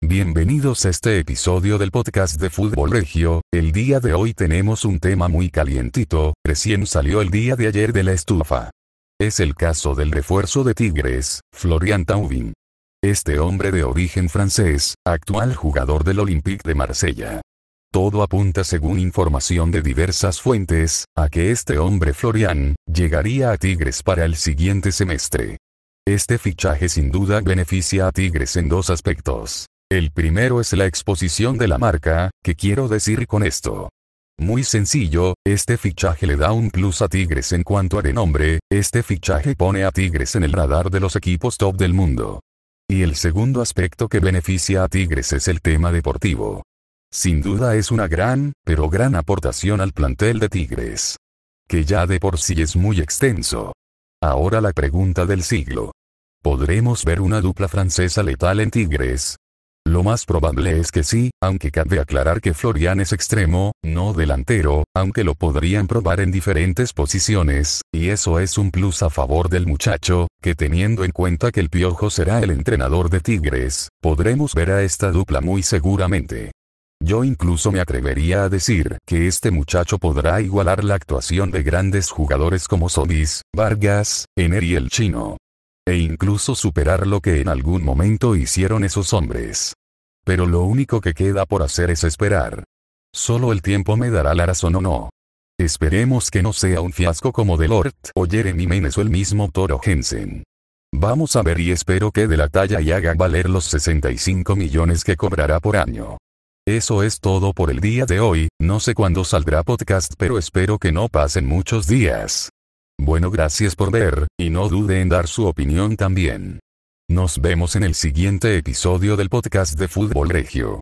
Bienvenidos a este episodio del podcast de Fútbol Regio, el día de hoy tenemos un tema muy calientito, recién salió el día de ayer de la estufa. Es el caso del refuerzo de Tigres, Florian Taubin. Este hombre de origen francés, actual jugador del Olympique de Marsella. Todo apunta según información de diversas fuentes, a que este hombre Florian, llegaría a Tigres para el siguiente semestre. Este fichaje sin duda beneficia a Tigres en dos aspectos. El primero es la exposición de la marca, ¿qué quiero decir con esto? Muy sencillo, este fichaje le da un plus a Tigres en cuanto a renombre, este fichaje pone a Tigres en el radar de los equipos top del mundo. Y el segundo aspecto que beneficia a Tigres es el tema deportivo. Sin duda es una gran, pero gran aportación al plantel de Tigres. Que ya de por sí es muy extenso. Ahora la pregunta del siglo. ¿Podremos ver una dupla francesa letal en Tigres? Lo más probable es que sí, aunque cabe aclarar que Florian es extremo, no delantero, aunque lo podrían probar en diferentes posiciones, y eso es un plus a favor del muchacho, que teniendo en cuenta que el Piojo será el entrenador de Tigres, podremos ver a esta dupla muy seguramente. Yo incluso me atrevería a decir que este muchacho podrá igualar la actuación de grandes jugadores como Sobis, Vargas, Ener y el chino e incluso superar lo que en algún momento hicieron esos hombres. Pero lo único que queda por hacer es esperar. Solo el tiempo me dará la razón o no. Esperemos que no sea un fiasco como Delort o Jeremy Menes o el mismo Toro Jensen. Vamos a ver y espero que de la talla y haga valer los 65 millones que cobrará por año. Eso es todo por el día de hoy, no sé cuándo saldrá podcast pero espero que no pasen muchos días. Bueno gracias por ver, y no dude en dar su opinión también. Nos vemos en el siguiente episodio del podcast de Fútbol Regio.